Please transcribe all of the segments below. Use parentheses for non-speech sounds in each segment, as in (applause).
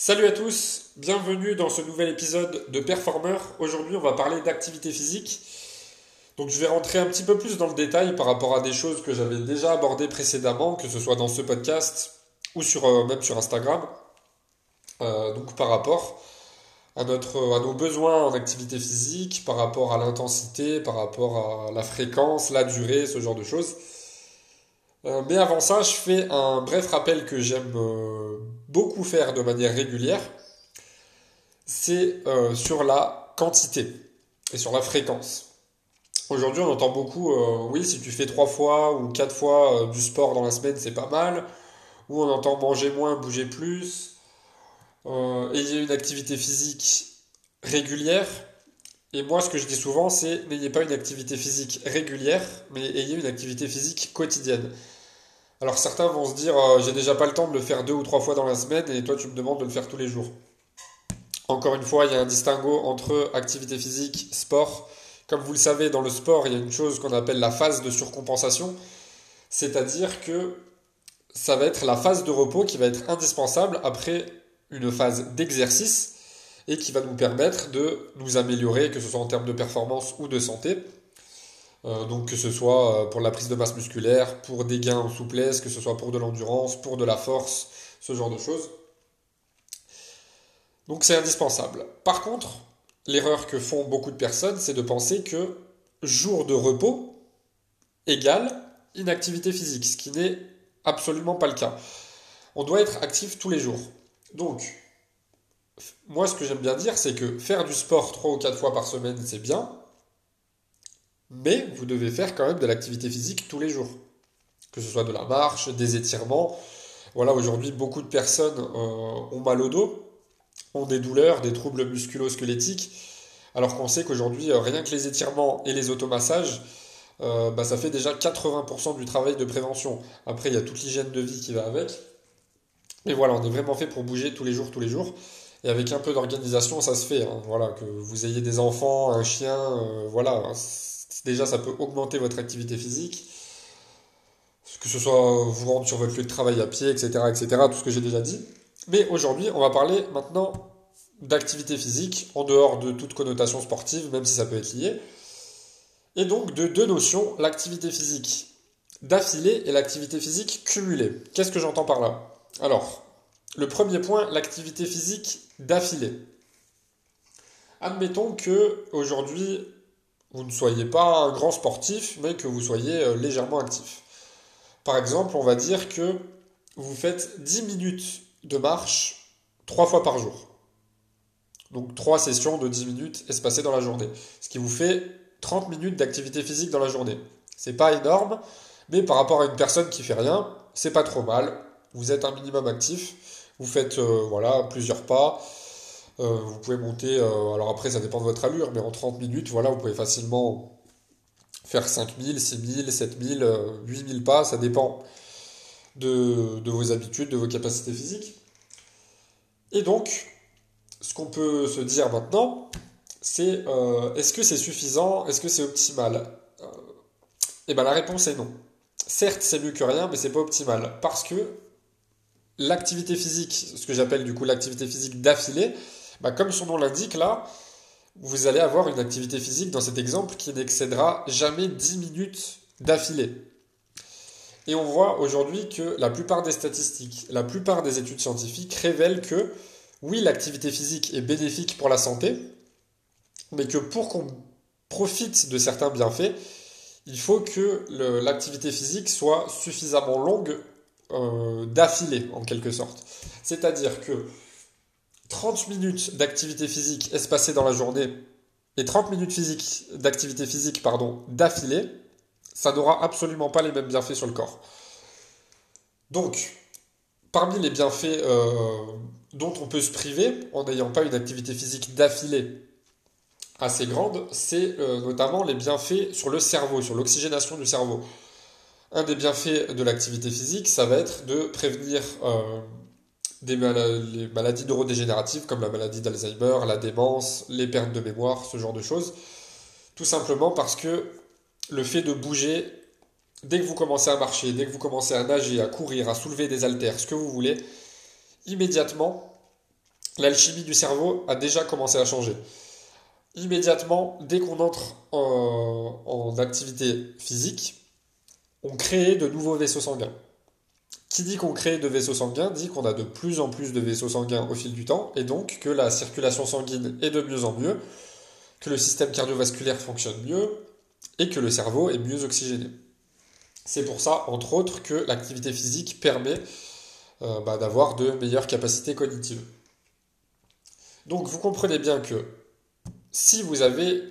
Salut à tous, bienvenue dans ce nouvel épisode de Performer. Aujourd'hui, on va parler d'activité physique. Donc, je vais rentrer un petit peu plus dans le détail par rapport à des choses que j'avais déjà abordées précédemment, que ce soit dans ce podcast ou euh, même sur Instagram. Euh, donc, par rapport notre, à nos besoins en activité physique, par rapport à l'intensité, par rapport à la fréquence, la durée, ce genre de choses. Euh, mais avant ça, je fais un bref rappel que j'aime euh, beaucoup faire de manière régulière. C'est euh, sur la quantité et sur la fréquence. Aujourd'hui, on entend beaucoup, oui, si tu fais trois fois ou quatre fois du sport dans la semaine, c'est pas mal. Ou on entend manger moins, bouger plus. ayez une activité physique régulière. Et moi, ce que je dis souvent, c'est n'ayez pas une activité physique régulière, mais ayez une activité physique quotidienne. Alors certains vont se dire euh, j'ai déjà pas le temps de le faire deux ou trois fois dans la semaine et toi tu me demandes de le faire tous les jours. Encore une fois, il y a un distinguo entre activité physique, sport. Comme vous le savez, dans le sport, il y a une chose qu'on appelle la phase de surcompensation, c'est-à-dire que ça va être la phase de repos qui va être indispensable après une phase d'exercice et qui va nous permettre de nous améliorer, que ce soit en termes de performance ou de santé. Euh, donc que ce soit euh, pour la prise de masse musculaire, pour des gains en souplesse, que ce soit pour de l'endurance, pour de la force, ce genre de choses. Donc c'est indispensable. Par contre, l'erreur que font beaucoup de personnes, c'est de penser que jour de repos égale inactivité physique, ce qui n'est absolument pas le cas. On doit être actif tous les jours. Donc, moi ce que j'aime bien dire, c'est que faire du sport 3 ou 4 fois par semaine, c'est bien, mais vous devez faire quand même de l'activité physique tous les jours. Que ce soit de la marche, des étirements. Voilà, aujourd'hui, beaucoup de personnes euh, ont mal au dos, ont des douleurs, des troubles musculo-squelettiques, alors qu'on sait qu'aujourd'hui, euh, rien que les étirements et les automassages, euh, bah, ça fait déjà 80% du travail de prévention. Après, il y a toute l'hygiène de vie qui va avec. Mais voilà, on est vraiment fait pour bouger tous les jours, tous les jours. Et avec un peu d'organisation, ça se fait. Hein. Voilà, que vous ayez des enfants, un chien, voilà, Déjà, ça peut augmenter votre activité physique. Que ce soit vous rendre sur votre lieu de travail à pied, etc., etc., tout ce que j'ai déjà dit. Mais aujourd'hui, on va parler maintenant d'activité physique, en dehors de toute connotation sportive, même si ça peut être lié. Et donc de deux notions, l'activité physique d'affilée et l'activité physique cumulée. Qu'est-ce que j'entends par là? Alors, le premier point, l'activité physique d'affilée. Admettons que aujourd'hui vous ne soyez pas un grand sportif, mais que vous soyez euh, légèrement actif. Par exemple, on va dire que vous faites 10 minutes de marche 3 fois par jour. Donc 3 sessions de 10 minutes espacées dans la journée. Ce qui vous fait 30 minutes d'activité physique dans la journée. C'est pas énorme, mais par rapport à une personne qui fait rien, c'est pas trop mal. Vous êtes un minimum actif, vous faites euh, voilà, plusieurs pas, euh, vous pouvez monter, euh, alors après ça dépend de votre allure, mais en 30 minutes, voilà, vous pouvez facilement faire 5000, 6000, 7000, 8000 pas, ça dépend de, vos habitudes, de vos capacités physiques. Et donc, ce qu'on peut se dire maintenant, c'est est-ce que c'est suffisant, est-ce que c'est optimal? Eh bien la réponse est non. Certes, c'est mieux que rien, mais c'est pas optimal parce que l'activité physique, ce que j'appelle du coup l'activité physique d'affilée, bah, comme son nom l'indique là, vous allez avoir une activité physique dans cet exemple qui n'excédera jamais 10 minutes d'affilée. Et on voit aujourd'hui que la plupart des statistiques, la plupart des études scientifiques révèlent que oui, l'activité physique est bénéfique pour la santé, mais que pour qu'on profite de certains bienfaits, il faut que l'activité physique soit suffisamment longue euh, d'affilée, en quelque sorte. C'est-à-dire que 30 minutes d'activité physique espacée dans la journée et 30 minutes d'activité physique pardon, d'affilée, ça n'aura absolument pas les mêmes bienfaits sur le corps. Donc, parmi les bienfaits euh, dont on peut se priver en n'ayant pas une activité physique d'affilée assez grande, c'est euh, notamment les bienfaits sur le cerveau, sur l'oxygénation du cerveau. Un des bienfaits de l'activité physique, ça va être de prévenir euh, des les maladies neurodégénératives comme la maladie d'Alzheimer, la démence, les pertes de mémoire, ce genre de choses. Tout simplement parce que le fait de bouger, dès que vous commencez à marcher, dès que vous commencez à nager, à courir, à soulever des haltères, ce que vous voulez, immédiatement, l'alchimie du cerveau a déjà commencé à changer. Immédiatement, dès qu'on entre en, en activité physique, on crée de nouveaux vaisseaux sanguins. Qui dit qu'on crée de vaisseaux sanguins dit qu'on a de plus en plus de vaisseaux sanguins au fil du temps et donc que la circulation sanguine est de mieux en mieux, que le système cardiovasculaire fonctionne mieux et que le cerveau est mieux oxygéné. C'est pour ça, entre autres, que l'activité physique permet euh, bah, d'avoir de meilleures capacités cognitives. Donc vous comprenez bien que si vous avez,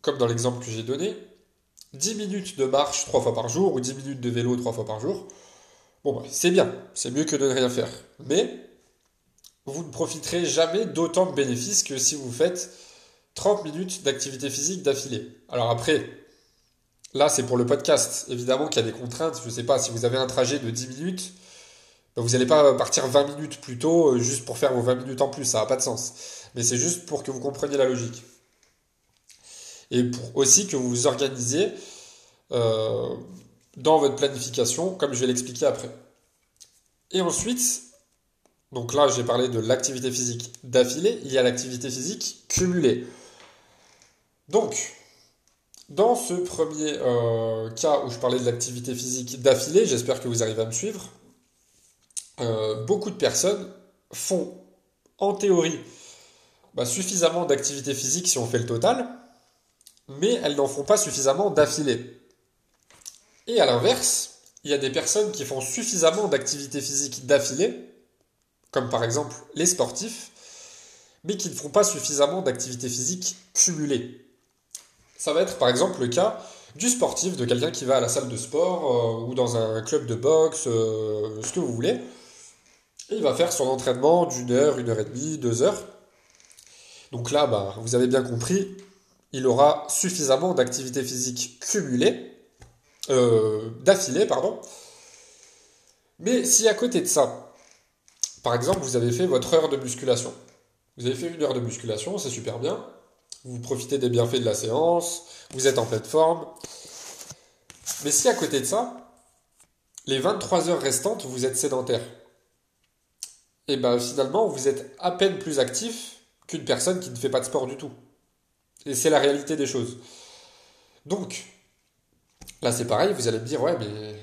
comme dans l'exemple que j'ai donné, 10 minutes de marche trois fois par jour ou 10 minutes de vélo trois fois par jour, bon, bah, c'est bien, c'est mieux que de ne rien faire. Mais vous ne profiterez jamais d'autant de bénéfices que si vous faites 30 minutes d'activité physique d'affilée. Alors après, là c'est pour le podcast. Évidemment qu'il y a des contraintes. Je ne sais pas, si vous avez un trajet de 10 minutes, bah, vous n'allez pas partir 20 minutes plus tôt euh, juste pour faire vos 20 minutes en plus. Ça n'a pas de sens. Mais c'est juste pour que vous compreniez la logique. Et pour aussi que vous vous organisez euh, dans votre planification, comme je vais l'expliquer après. Et ensuite, donc là j'ai parlé de l'activité physique d'affilée, il y a l'activité physique cumulée. Donc, dans ce premier euh, cas où je parlais de l'activité physique d'affilée, j'espère que vous arrivez à me suivre, euh, beaucoup de personnes font en théorie bah, suffisamment d'activité physique si on fait le total, mais elles n'en font pas suffisamment d'affilée. Et à l'inverse, il y a des personnes qui font suffisamment d'activité physique d'affilée, comme par exemple les sportifs, mais qui ne font pas suffisamment d'activité physique cumulée. Ça va être par exemple le cas du sportif, de quelqu'un qui va à la salle de sport euh, ou dans un club de boxe, euh, ce que vous voulez. Et il va faire son entraînement d'une heure, une heure et demie, deux heures. Donc là, bah, vous avez bien compris, il aura suffisamment d'activité physique cumulée, euh, d'affilée, pardon. Mais si à côté de ça, par exemple, vous avez fait votre heure de musculation, vous avez fait une heure de musculation, c'est super bien, vous profitez des bienfaits de la séance, vous êtes en pleine forme. Mais si à côté de ça, les 23 heures restantes, vous êtes sédentaire, et bien finalement, vous êtes à peine plus actif qu'une personne qui ne fait pas de sport du tout. Et c'est la réalité des choses. Donc, là c'est pareil, vous allez me dire, ouais, mais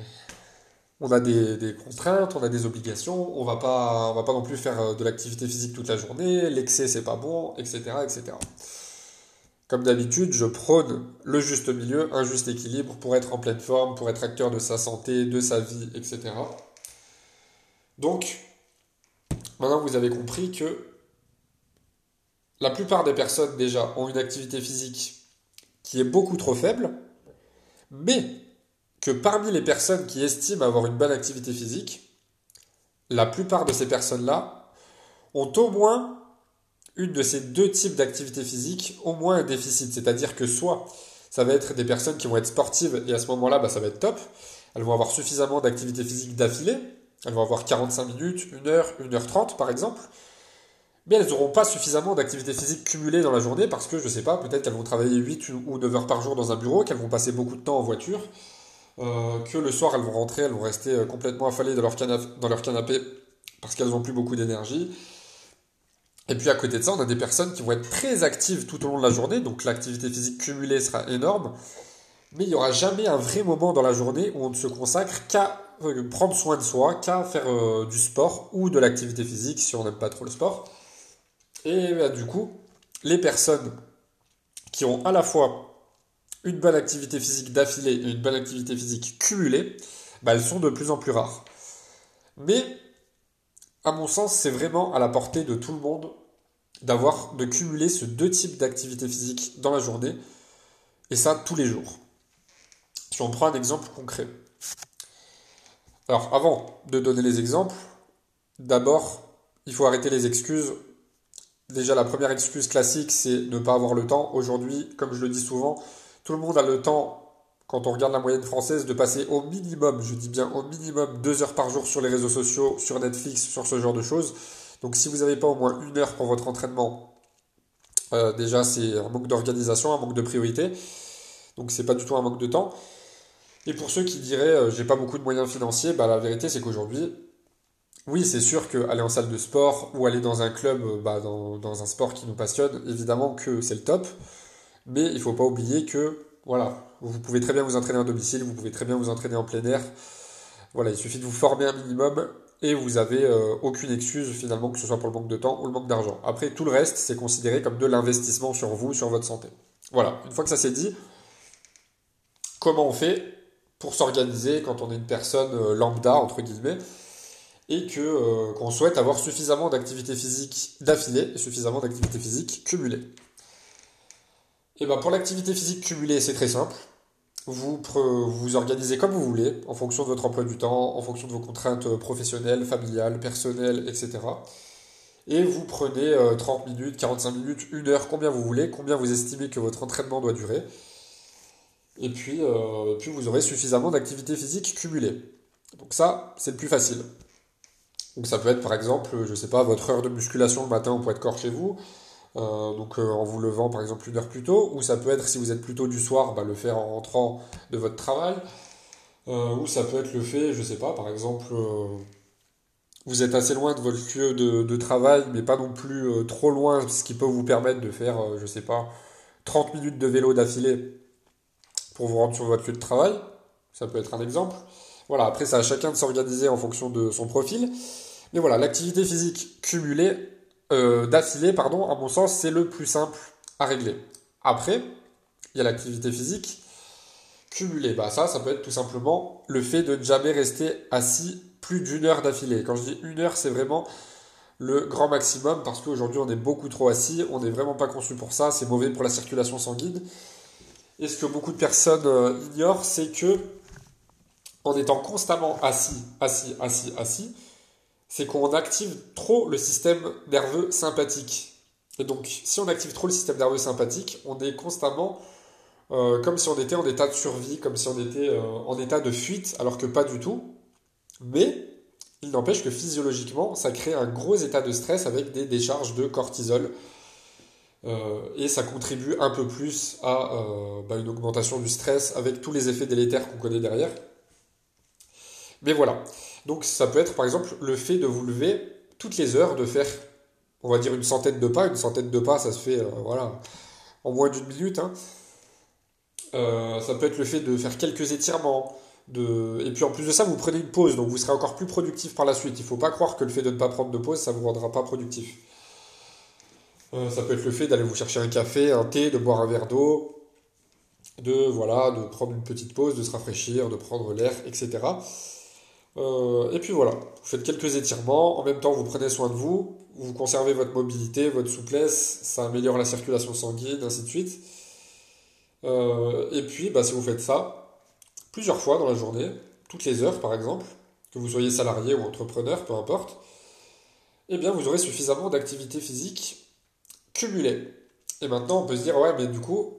on a des, contraintes, on a des obligations, on va pas, on va pas non plus faire de l'activité physique toute la journée, l'excès c'est pas bon, etc., etc. Comme d'habitude, je prône le juste milieu, un juste équilibre pour être en pleine forme, pour être acteur de sa santé, de sa vie, etc. Donc, maintenant vous avez compris que la plupart des personnes déjà ont une activité physique qui est beaucoup trop faible, mais que parmi les personnes qui estiment avoir une bonne activité physique, la plupart de ces personnes-là ont au moins une de ces deux types d'activité physique au moins un déficit. C'est-à-dire que soit ça va être des personnes qui vont être sportives et à ce moment-là, bah, ça va être top. Elles vont avoir suffisamment d'activité physique d'affilée. Elles vont avoir 45 minutes, 1 heure, 1 heure 30 par exemple. Mais elles n'auront pas suffisamment d'activité physique cumulée dans la journée parce que, je sais pas, peut-être qu'elles vont travailler 8 ou 9 heures par jour dans un bureau, qu'elles vont passer beaucoup de temps en voiture, euh, que le soir elles vont rentrer, elles vont rester euh, complètement affalées dans leur, canapé parce qu'elles n'ont plus beaucoup d'énergie et puis à côté de ça, on a des personnes qui vont être très actives tout au long de la journée, donc l'activité physique cumulée sera énorme, mais il n'y aura jamais un vrai moment dans la journée où on ne se consacre qu'à euh, prendre soin de soi, qu'à faire du sport ou de l'activité physique si on n'aime pas trop le sport. Et bah, du coup, les personnes qui ont à la fois une bonne activité physique d'affilée et une bonne activité physique cumulée, bah, elles sont de plus en plus rares. Mais à mon sens, c'est vraiment à la portée de tout le monde d'avoir, de cumuler ce deux types d'activités physiques dans la journée, et ça tous les jours. Si on prend un exemple concret. Alors, avant de donner les exemples, d'abord, il faut arrêter les excuses. Déjà, la première excuse classique, c'est ne pas avoir le temps. Aujourd'hui, comme je le dis souvent, tout le monde a le temps quand on regarde la moyenne française, de passer au minimum, je dis bien au minimum, deux heures par jour sur les réseaux sociaux, sur Netflix, sur ce genre de choses. Donc si vous n'avez pas au moins une heure pour votre entraînement, euh, déjà c'est un manque d'organisation, un manque de priorité. Donc c'est pas du tout un manque de temps. Et pour ceux qui diraient euh, j'ai pas beaucoup de moyens financiers, bah, la vérité c'est qu'aujourd'hui, oui, c'est sûr qu'aller en salle de sport ou aller dans un club, euh, bah, dans, un sport qui nous passionne, évidemment que c'est le top. Mais il ne faut pas oublier que, voilà, vous pouvez très bien vous entraîner à domicile, vous pouvez très bien vous entraîner en plein air. Voilà, il suffit de vous former un minimum et vous avez euh, aucune excuse finalement, que ce soit pour le manque de temps ou le manque d'argent. Après, tout le reste, c'est considéré comme de l'investissement sur vous, sur votre santé. Voilà, une fois que ça c'est dit, comment on fait pour s'organiser quand on est une personne euh, lambda, entre guillemets, et que euh, qu'on souhaite avoir suffisamment d'activité physique d'affilée et suffisamment d'activité physique cumulée. Et ben pour l'activité physique cumulée, c'est très simple. Vous vous organisez comme vous voulez, en fonction de votre emploi du temps, en fonction de vos contraintes professionnelles, familiales, personnelles, etc. Et vous prenez 30 euh, minutes, 45 minutes, 1 heure, combien vous voulez, combien vous estimez que votre entraînement doit durer. Et puis, euh, puis vous aurez suffisamment d'activité physique cumulée. Donc ça, c'est le plus facile. Donc ça peut être par exemple, je sais pas, votre heure de musculation le matin au poids de corps chez vous, euh, donc euh, en vous levant par exemple une heure plus tôt, ou ça peut être si vous êtes plutôt du soir, bah, le faire en rentrant de votre travail, euh, ou ça peut être le fait, je sais pas, par exemple, vous êtes assez loin de votre lieu de, de travail, mais pas non plus trop loin, ce qui peut vous permettre de faire, je sais pas, 30 minutes de vélo d'affilée pour vous rendre sur votre lieu de travail, ça peut être un exemple. Voilà, après c'est à chacun de s'organiser en fonction de son profil. Mais voilà, l'activité physique cumulée, euh, d'affilée, pardon, à mon sens, c'est le plus simple à régler. Après, il y a l'activité physique cumulée. Bah ça, ça peut être tout simplement le fait de ne jamais rester assis plus d'une heure d'affilée. Quand je dis une heure, c'est vraiment le grand maximum parce qu'aujourd'hui on est beaucoup trop assis, on n'est vraiment pas conçu pour ça, c'est mauvais pour la circulation sanguine. Et ce que beaucoup de personnes euh, ignorent, c'est que en étant constamment assis, assis, assis, assis, c'est qu'on active trop le système nerveux sympathique. Et donc, si on active trop le système nerveux sympathique, on est constamment euh, comme si on était en état de survie, comme si on était euh, en état de fuite, alors que pas du tout. Mais il n'empêche que physiologiquement, ça crée un gros état de stress avec des décharges de cortisol. Euh, et ça contribue un peu plus à bah, une augmentation du stress avec tous les effets délétères qu'on connaît derrière. Mais voilà. Donc ça peut être par exemple le fait de vous lever toutes les heures, de faire, on va dire, une centaine de pas. Une centaine de pas, ça se fait euh, voilà, en moins d'une minute. Hein. Euh, ça peut être le fait de faire quelques étirements. De... Et puis en plus de ça, vous prenez une pause, donc vous serez encore plus productif par la suite. Il ne faut pas croire que le fait de ne pas prendre de pause, ça ne vous rendra pas productif. Euh, ça peut être le fait d'aller vous chercher un café, un thé, de boire un verre d'eau, de voilà, de prendre une petite pause, de se rafraîchir, de prendre l'air, etc. Euh, et puis voilà, vous faites quelques étirements, en même temps vous prenez soin de vous, vous conservez votre mobilité, votre souplesse, ça améliore la circulation sanguine, ainsi de suite. Euh, et puis bah, si vous faites ça plusieurs fois dans la journée, toutes les heures par exemple, que vous soyez salarié ou entrepreneur, peu importe, eh bien vous aurez suffisamment d'activité physique cumulée. Et maintenant on peut se dire ouais mais du coup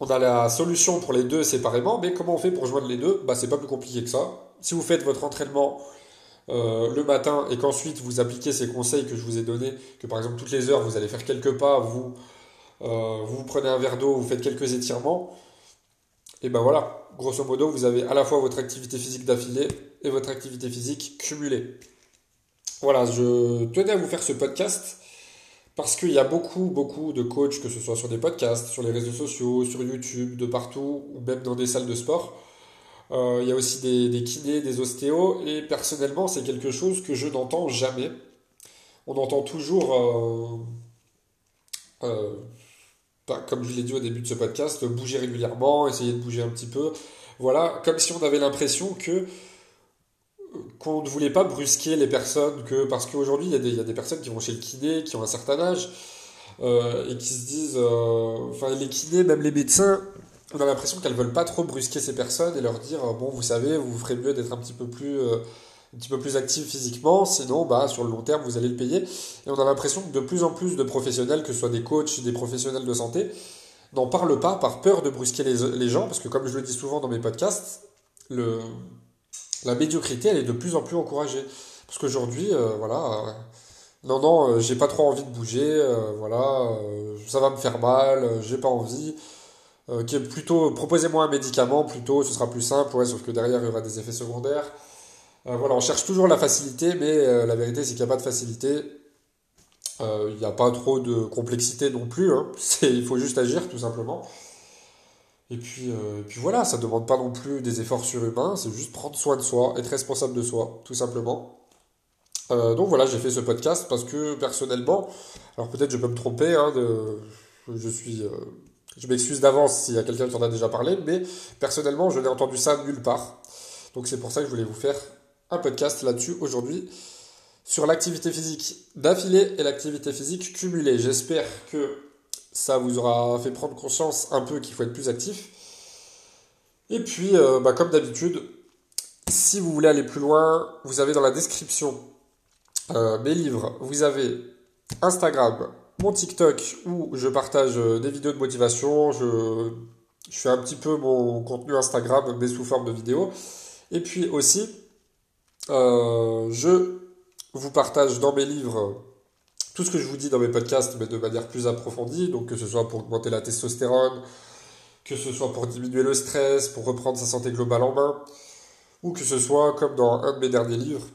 on a la solution pour les deux séparément, mais comment on fait pour joindre les deux Bah c'est pas plus compliqué que ça si vous faites votre entraînement euh, le matin et qu'ensuite vous appliquez ces conseils que je vous ai donnés, que par exemple toutes les heures vous allez faire quelques pas, vous, euh, vous prenez un verre d'eau, vous faites quelques étirements, et ben voilà, grosso modo, vous avez à la fois votre activité physique d'affilée et votre activité physique cumulée. Voilà, je tenais à vous faire ce podcast parce qu'il y a beaucoup, beaucoup de coachs, que ce soit sur des podcasts, sur les réseaux sociaux, sur YouTube, de partout, ou même dans des salles de sport, euh, il y a aussi des, des, kinés, des ostéos, et personnellement, c'est quelque chose que je n'entends jamais. On entend toujours, euh, euh, bah, comme je l'ai dit au début de ce podcast, bouger régulièrement, essayer de bouger un petit peu. Voilà, comme si on avait l'impression que qu'on ne voulait pas brusquer les personnes, que parce qu'aujourd'hui, il y, a des, il y a des personnes qui vont chez le kiné, qui ont un certain âge, et qui se disent, enfin les kinés, même les médecins, on a l'impression qu'elles veulent pas trop brusquer ces personnes et leur dire euh, bon vous savez vous ferez mieux d'être un petit peu plus euh, un petit peu plus actif physiquement sinon bah sur le long terme vous allez le payer. Et on a l'impression que de plus en plus de professionnels que ce soit des coachs des professionnels de santé n'en parlent pas par peur de brusquer les, les, gens parce que comme je le dis souvent dans mes podcasts le la médiocrité elle est de plus en plus encouragée parce qu'aujourd'hui euh, voilà non non j'ai pas trop envie de bouger voilà ça va me faire mal j'ai pas envie euh, plutôt proposez-moi un médicament plutôt ce sera plus simple ouais, sauf que derrière il y aura des effets secondaires Euh, voilà, on cherche toujours la facilité, mais euh, la vérité c'est qu'il n'y a pas de facilité. Euh, il n'y a pas trop de complexité non plus. Hein. (laughs) il faut juste agir tout simplement. Et puis, puis voilà, ça ne demande pas non plus des efforts surhumains, c'est juste prendre soin de soi, être responsable de soi, tout simplement. donc voilà, j'ai fait ce podcast parce que personnellement, alors peut-être je peux me tromper, hein, je suis, je m'excuse d'avance s'il y a quelqu'un qui en a déjà parlé, mais personnellement, je n'ai entendu ça nulle part. Donc c'est pour ça que je voulais vous faire un podcast là-dessus aujourd'hui sur l'activité physique d'affilée et l'activité physique cumulée. J'espère que ça vous aura fait prendre conscience un peu qu'il faut être plus actif. Et puis, euh, bah, comme d'habitude, si vous voulez aller plus loin, vous avez dans la description euh, mes livres, vous avez Instagram, mon TikTok où je partage euh, des vidéos de motivation, je, fais un petit peu mon contenu Instagram mais sous forme de vidéo. Et puis aussi, je vous partage dans mes livres tout ce que je vous dis dans mes podcasts, mais de manière plus approfondie, donc que ce soit pour augmenter la testostérone, que ce soit pour diminuer le stress, pour reprendre sa santé globale en main, ou que ce soit, comme dans un de mes derniers livres,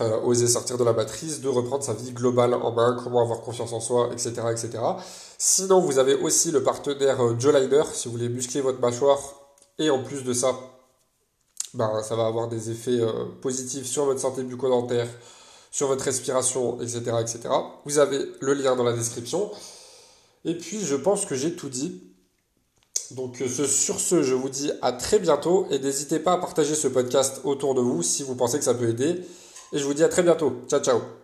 euh, Oser sortir de la matrice, de reprendre sa vie globale en main, comment avoir confiance en soi, etc. etc. Sinon, vous avez aussi le partenaire euh, Joe Liner, si vous voulez muscler votre mâchoire, et en plus de ça, ben, ça va avoir des effets euh, positifs sur votre santé bucco-dentaire, sur votre respiration, etc., etc. Vous avez le lien dans la description. Et puis, je pense que j'ai tout dit. Donc, euh, sur ce, je vous dis à très bientôt et n'hésitez pas à partager ce podcast autour de vous si vous pensez que ça peut aider. Et je vous dis à très bientôt. Ciao, ciao.